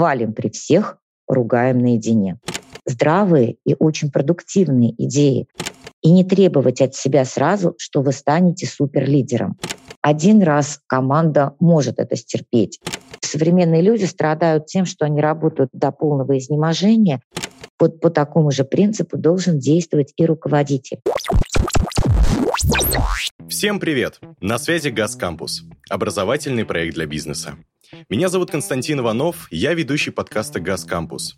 Хвалим при всех, ругаем наедине. Здравые и очень продуктивные идеи. И не требовать от себя сразу, что вы станете суперлидером. Один раз команда может это стерпеть. Современные люди страдают тем, что они работают до полного изнеможения. Вот по такому же принципу должен действовать и руководитель. Всем привет! На связи Газ Кампус, образовательный проект для бизнеса. Меня зовут Константин Иванов, я ведущий подкаста «Газ Кампус».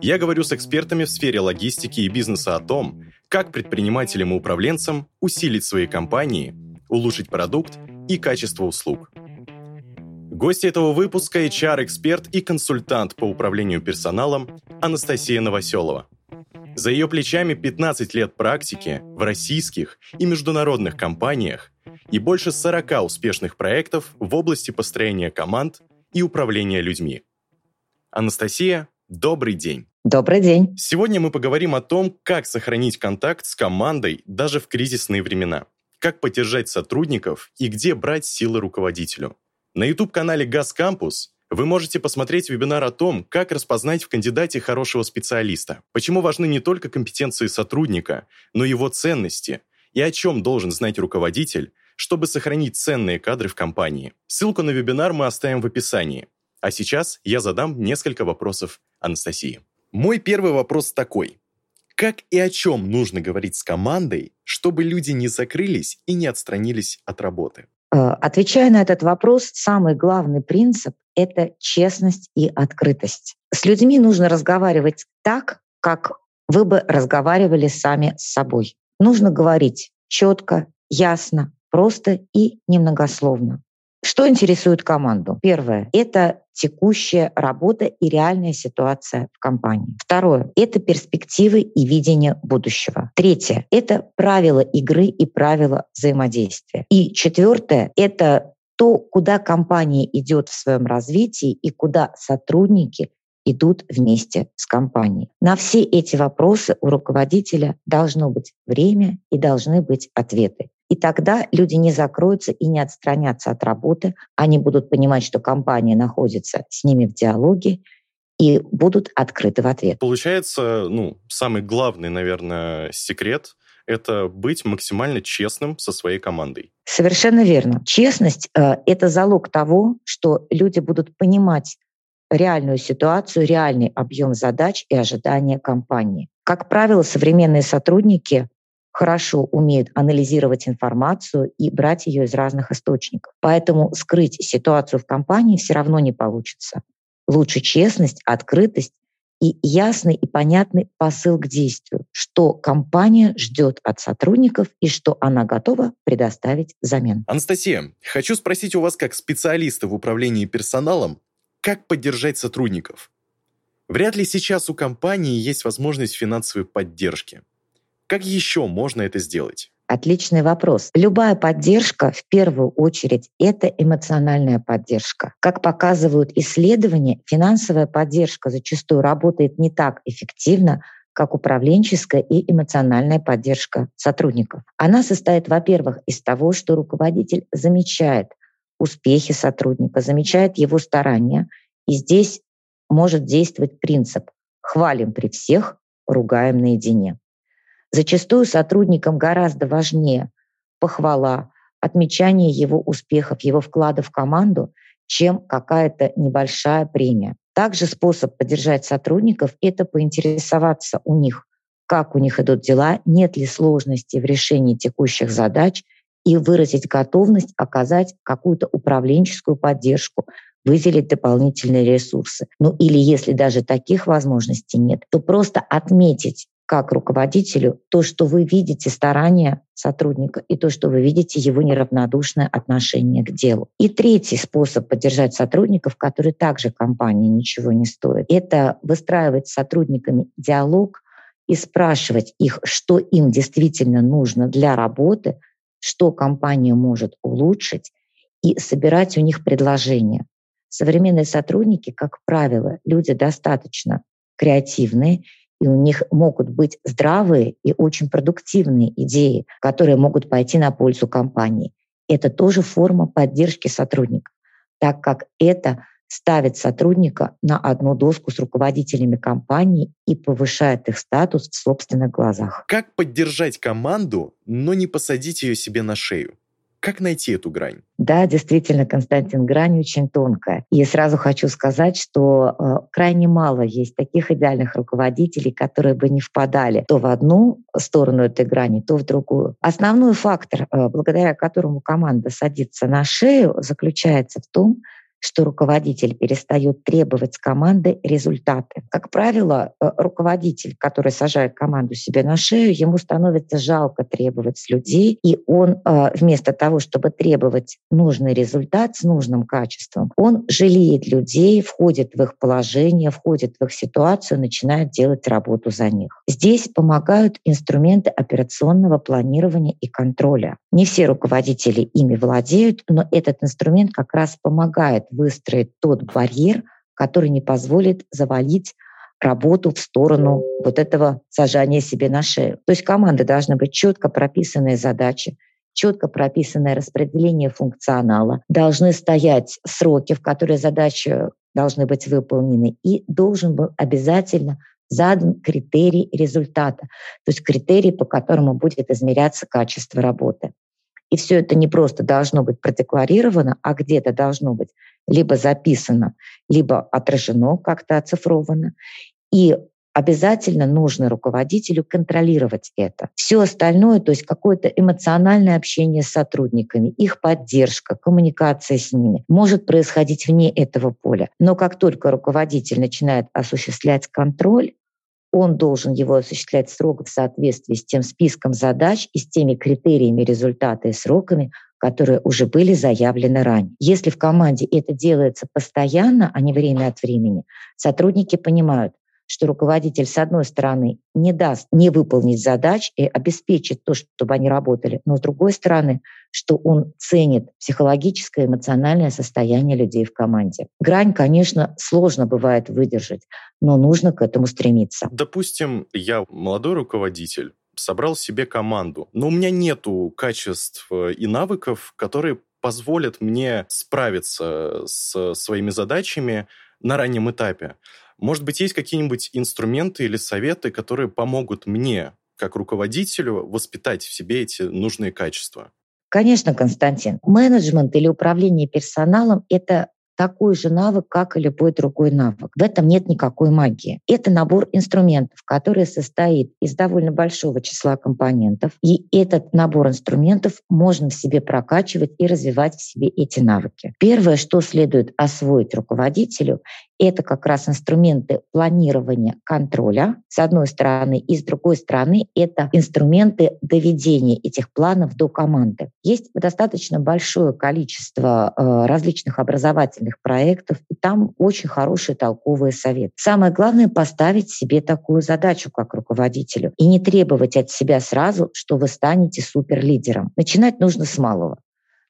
Я говорю с экспертами в сфере логистики и бизнеса о том, как предпринимателям и управленцам усилить свои компании, улучшить продукт и качество услуг. Гости этого выпуска – HR-эксперт и консультант по управлению персоналом Анастасия Новоселова. За ее плечами 15 лет практики в российских и международных компаниях и больше 40 успешных проектов в области построения команд и управления людьми. Анастасия, добрый день. Добрый день. Сегодня мы поговорим о том, как сохранить контакт с командой даже в кризисные времена, как поддержать сотрудников и где брать силы руководителю. На YouTube-канале «Газ Кампус» вы можете посмотреть вебинар о том, как распознать в кандидате хорошего специалиста, почему важны не только компетенции сотрудника, но и его ценности, и о чем должен знать руководитель, чтобы сохранить ценные кадры в компании. Ссылку на вебинар мы оставим в описании. А сейчас я задам несколько вопросов Анастасии. Мой первый вопрос такой. Как и о чем нужно говорить с командой, чтобы люди не закрылись и не отстранились от работы? Э, отвечая на этот вопрос, самый главный принцип — это честность и открытость. С людьми нужно разговаривать так, как вы бы разговаривали сами с собой. Нужно говорить четко, ясно, просто и немногословно. Что интересует команду? Первое — это текущая работа и реальная ситуация в компании. Второе — это перспективы и видение будущего. Третье — это правила игры и правила взаимодействия. И четвертое — это то, куда компания идет в своем развитии и куда сотрудники идут вместе с компанией. На все эти вопросы у руководителя должно быть время и должны быть ответы. И тогда люди не закроются и не отстранятся от работы. Они будут понимать, что компания находится с ними в диалоге и будут открыты в ответ. Получается, ну, самый главный, наверное, секрет это быть максимально честным со своей командой. Совершенно верно. Честность э, — это залог того, что люди будут понимать реальную ситуацию, реальный объем задач и ожидания компании. Как правило, современные сотрудники хорошо умеют анализировать информацию и брать ее из разных источников. Поэтому скрыть ситуацию в компании все равно не получится. Лучше честность, открытость и ясный и понятный посыл к действию, что компания ждет от сотрудников и что она готова предоставить взамен. Анастасия, хочу спросить у вас как специалиста в управлении персоналом, как поддержать сотрудников? Вряд ли сейчас у компании есть возможность финансовой поддержки. Как еще можно это сделать? Отличный вопрос. Любая поддержка, в первую очередь, это эмоциональная поддержка. Как показывают исследования, финансовая поддержка зачастую работает не так эффективно, как управленческая и эмоциональная поддержка сотрудников. Она состоит, во-первых, из того, что руководитель замечает успехи сотрудника, замечает его старания. И здесь может действовать принцип «хвалим при всех, ругаем наедине». Зачастую сотрудникам гораздо важнее похвала, отмечание его успехов, его вклада в команду, чем какая-то небольшая премия. Также способ поддержать сотрудников — это поинтересоваться у них, как у них идут дела, нет ли сложности в решении текущих задач и выразить готовность оказать какую-то управленческую поддержку, выделить дополнительные ресурсы. Ну или если даже таких возможностей нет, то просто отметить как руководителю то, что вы видите старания сотрудника и то, что вы видите его неравнодушное отношение к делу. И третий способ поддержать сотрудников, который также компании ничего не стоит, это выстраивать с сотрудниками диалог и спрашивать их, что им действительно нужно для работы, что компания может улучшить, и собирать у них предложения. Современные сотрудники, как правило, люди достаточно креативные и у них могут быть здравые и очень продуктивные идеи, которые могут пойти на пользу компании. Это тоже форма поддержки сотрудников, так как это ставит сотрудника на одну доску с руководителями компании и повышает их статус в собственных глазах. Как поддержать команду, но не посадить ее себе на шею? Как найти эту грань? Да, действительно, Константин, грань очень тонкая. И сразу хочу сказать, что э, крайне мало есть таких идеальных руководителей, которые бы не впадали то в одну сторону этой грани, то в другую. Основной фактор, э, благодаря которому команда садится на шею, заключается в том, что руководитель перестает требовать с команды результаты. Как правило, э, руководитель, который сажает команду себе на шею, ему становится жалко требовать с людей, и он э, вместо того, чтобы требовать нужный результат с нужным качеством, он жалеет людей, входит в их положение, входит в их ситуацию, начинает делать работу за них. Здесь помогают инструменты операционного планирования и контроля. Не все руководители ими владеют, но этот инструмент как раз помогает выстроить тот барьер, который не позволит завалить работу в сторону вот этого сажания себе на шею. То есть команды должны быть четко прописанные задачи, четко прописанное распределение функционала, должны стоять сроки, в которые задачи должны быть выполнены, и должен был обязательно задан критерий результата, то есть критерий, по которому будет измеряться качество работы. И все это не просто должно быть продекларировано, а где-то должно быть либо записано, либо отражено, как-то оцифровано. И обязательно нужно руководителю контролировать это. Все остальное, то есть какое-то эмоциональное общение с сотрудниками, их поддержка, коммуникация с ними, может происходить вне этого поля. Но как только руководитель начинает осуществлять контроль, он должен его осуществлять строго в соответствии с тем списком задач и с теми критериями результата и сроками, которые уже были заявлены ранее. Если в команде это делается постоянно, а не время от времени, сотрудники понимают, что руководитель, с одной стороны, не даст не выполнить задач и обеспечит то, чтобы они работали, но с другой стороны, что он ценит психологическое, эмоциональное состояние людей в команде. Грань, конечно, сложно бывает выдержать, но нужно к этому стремиться. Допустим, я молодой руководитель, собрал себе команду, но у меня нету качеств э, и навыков, которые позволят мне справиться с своими задачами на раннем этапе. Может быть, есть какие-нибудь инструменты или советы, которые помогут мне, как руководителю, воспитать в себе эти нужные качества? Конечно, Константин. Менеджмент или управление персоналом — это такой же навык, как и любой другой навык. В этом нет никакой магии. Это набор инструментов, который состоит из довольно большого числа компонентов. И этот набор инструментов можно в себе прокачивать и развивать в себе эти навыки. Первое, что следует освоить руководителю, это как раз инструменты планирования контроля, с одной стороны, и с другой стороны, это инструменты доведения этих планов до команды. Есть достаточно большое количество э, различных образовательных проектов, и там очень хорошие толковые советы. Самое главное — поставить себе такую задачу как руководителю и не требовать от себя сразу, что вы станете суперлидером. Начинать нужно с малого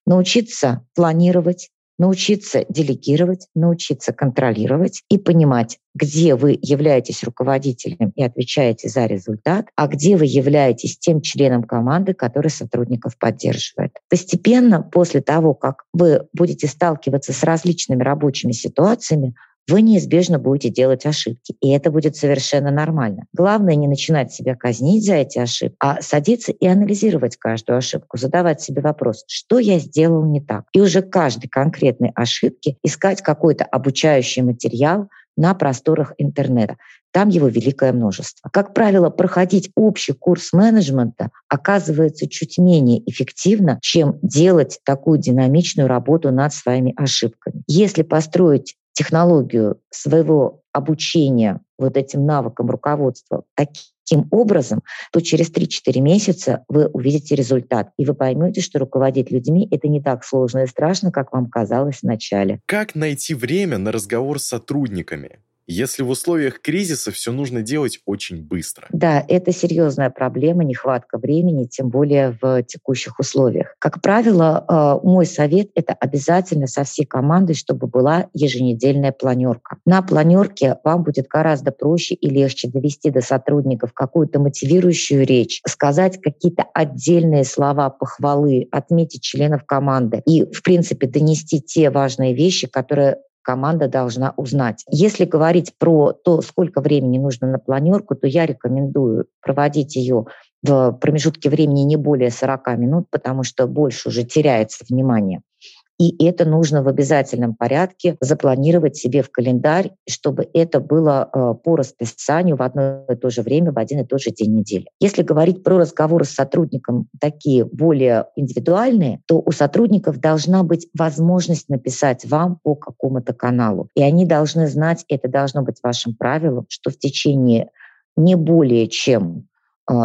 научиться планировать, научиться делегировать, научиться контролировать и понимать, где вы являетесь руководителем и отвечаете за результат, а где вы являетесь тем членом команды, который сотрудников поддерживает. Постепенно, после того, как вы будете сталкиваться с различными рабочими ситуациями, вы неизбежно будете делать ошибки. И это будет совершенно нормально. Главное не начинать себя казнить за эти ошибки, а садиться и анализировать каждую ошибку, задавать себе вопрос, что я сделал не так. И уже каждой конкретной ошибке искать какой-то обучающий материал, на просторах интернета. Там его великое множество. Как правило, проходить общий курс менеджмента оказывается чуть менее эффективно, чем делать такую динамичную работу над своими ошибками. Если построить технологию своего обучения вот этим навыкам руководства таким образом, то через 3-4 месяца вы увидите результат, и вы поймете, что руководить людьми — это не так сложно и страшно, как вам казалось вначале. Как найти время на разговор с сотрудниками? Если в условиях кризиса все нужно делать очень быстро. Да, это серьезная проблема, нехватка времени, тем более в текущих условиях. Как правило, э, мой совет — это обязательно со всей командой, чтобы была еженедельная планерка. На планерке вам будет гораздо проще и легче довести до сотрудников какую-то мотивирующую речь, сказать какие-то отдельные слова похвалы, отметить членов команды и, в принципе, донести те важные вещи, которые команда должна узнать. Если говорить про то, сколько времени нужно на планерку, то я рекомендую проводить ее в промежутке времени не более 40 минут, потому что больше уже теряется внимание. И это нужно в обязательном порядке запланировать себе в календарь, чтобы это было э, по расписанию в одно и то же время, в один и тот же день недели. Если говорить про разговоры с сотрудником такие более индивидуальные, то у сотрудников должна быть возможность написать вам по какому-то каналу. И они должны знать, это должно быть вашим правилом, что в течение не более чем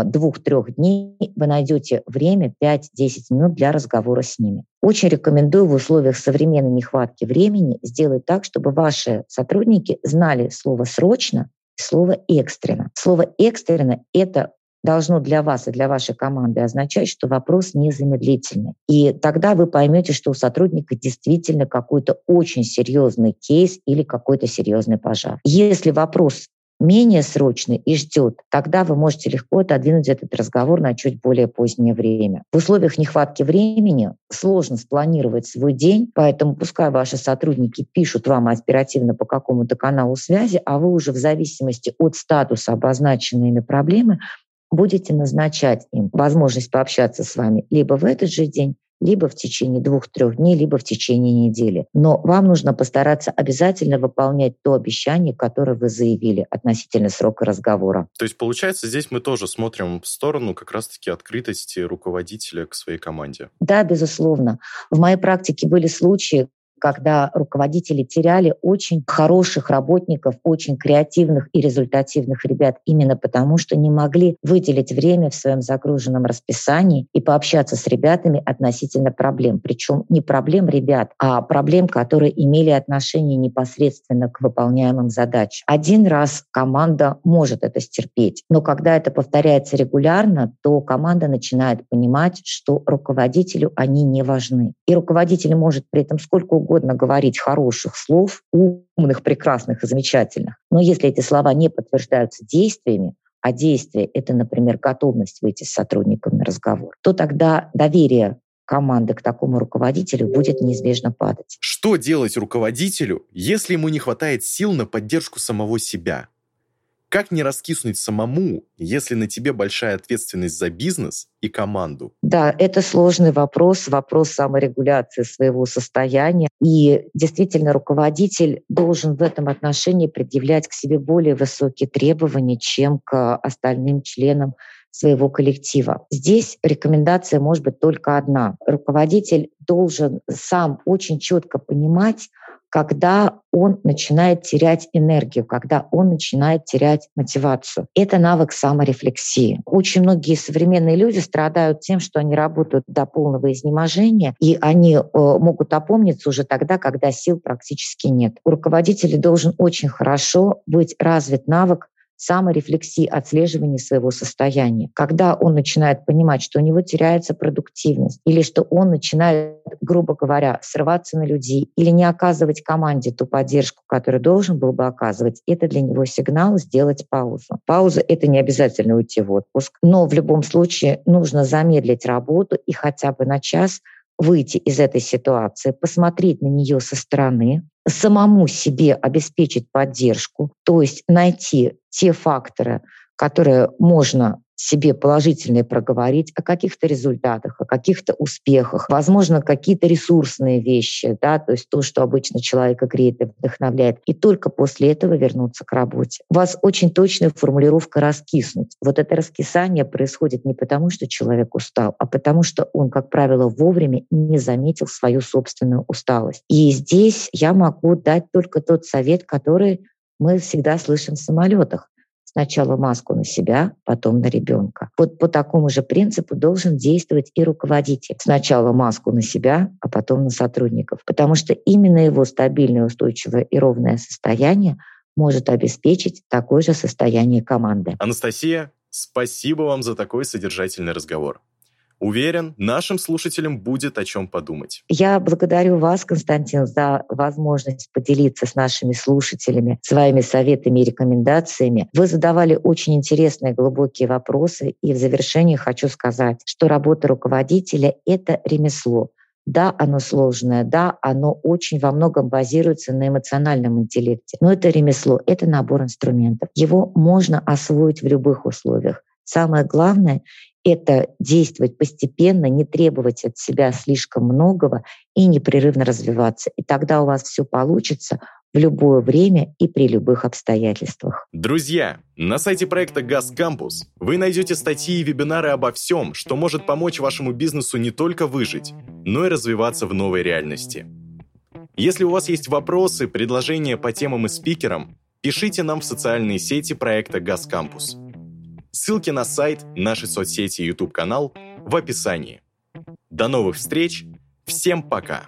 двух-трех дней вы найдете время 5-10 минут для разговора с ними. Очень рекомендую в условиях современной нехватки времени сделать так, чтобы ваши сотрудники знали слово «срочно» и слово «экстренно». Слово «экстренно» — это должно для вас и для вашей команды означать, что вопрос незамедлительный. И тогда вы поймете, что у сотрудника действительно какой-то очень серьезный кейс или какой-то серьезный пожар. Если вопрос менее срочный и ждет, тогда вы можете легко отодвинуть этот разговор на чуть более позднее время. В условиях нехватки времени сложно спланировать свой день, поэтому пускай ваши сотрудники пишут вам оперативно по какому-то каналу связи, а вы уже в зависимости от статуса обозначенной ими проблемы будете назначать им возможность пообщаться с вами либо в этот же день, либо в течение двух-трех дней, либо в течение недели. Но вам нужно постараться обязательно выполнять то обещание, которое вы заявили относительно срока разговора. То есть, получается, здесь мы тоже смотрим в сторону как раз-таки открытости руководителя к своей команде. Да, безусловно. В моей практике были случаи, когда руководители теряли очень хороших работников, очень креативных и результативных ребят именно потому, что не могли выделить время в своем загруженном расписании и пообщаться с ребятами относительно проблем. Причем не проблем ребят, а проблем, которые имели отношение непосредственно к выполняемым задачам. Один раз команда может это стерпеть, но когда это повторяется регулярно, то команда начинает понимать, что руководителю они не важны. И руководитель может при этом сколько угодно угодно говорить хороших слов, умных, прекрасных и замечательных. Но если эти слова не подтверждаются действиями, а действие — это, например, готовность выйти с сотрудником на разговор, то тогда доверие команды к такому руководителю будет неизбежно падать. Что делать руководителю, если ему не хватает сил на поддержку самого себя? Как не раскиснуть самому, если на тебе большая ответственность за бизнес и команду? Да, это сложный вопрос, вопрос саморегуляции своего состояния. И действительно, руководитель должен в этом отношении предъявлять к себе более высокие требования, чем к остальным членам своего коллектива. Здесь рекомендация может быть только одна. Руководитель должен сам очень четко понимать, когда он начинает терять энергию, когда он начинает терять мотивацию. Это навык саморефлексии. Очень многие современные люди страдают тем, что они работают до полного изнеможения, и они э, могут опомниться уже тогда, когда сил практически нет. У руководителя должен очень хорошо быть развит навык саморефлексии, отслеживания своего состояния. Когда он начинает понимать, что у него теряется продуктивность, или что он начинает, грубо говоря, срываться на людей, или не оказывать команде ту поддержку, которую должен был бы оказывать, это для него сигнал сделать паузу. Пауза — это не обязательно уйти в отпуск, но в любом случае нужно замедлить работу и хотя бы на час выйти из этой ситуации, посмотреть на нее со стороны, самому себе обеспечить поддержку, то есть найти те факторы, которые можно себе положительные проговорить о каких-то результатах, о каких-то успехах, возможно, какие-то ресурсные вещи, да, то есть то, что обычно человека греет и вдохновляет, и только после этого вернуться к работе. У вас очень точная формулировка «раскиснуть». Вот это раскисание происходит не потому, что человек устал, а потому что он, как правило, вовремя не заметил свою собственную усталость. И здесь я могу дать только тот совет, который мы всегда слышим в самолетах. Сначала маску на себя, потом на ребенка. Вот по такому же принципу должен действовать и руководитель. Сначала маску на себя, а потом на сотрудников. Потому что именно его стабильное, устойчивое и ровное состояние может обеспечить такое же состояние команды. Анастасия, спасибо вам за такой содержательный разговор. Уверен, нашим слушателям будет о чем подумать. Я благодарю вас, Константин, за возможность поделиться с нашими слушателями своими советами и рекомендациями. Вы задавали очень интересные глубокие вопросы, и в завершении хочу сказать, что работа руководителя — это ремесло. Да, оно сложное, да, оно очень во многом базируется на эмоциональном интеллекте. Но это ремесло, это набор инструментов. Его можно освоить в любых условиях. Самое главное это действовать постепенно, не требовать от себя слишком многого и непрерывно развиваться. И тогда у вас все получится в любое время и при любых обстоятельствах. Друзья, на сайте проекта «Газ Кампус» вы найдете статьи и вебинары обо всем, что может помочь вашему бизнесу не только выжить, но и развиваться в новой реальности. Если у вас есть вопросы, предложения по темам и спикерам, пишите нам в социальные сети проекта «Газ Кампус». Ссылки на сайт, наши соцсети и YouTube-канал в описании. До новых встреч. Всем пока.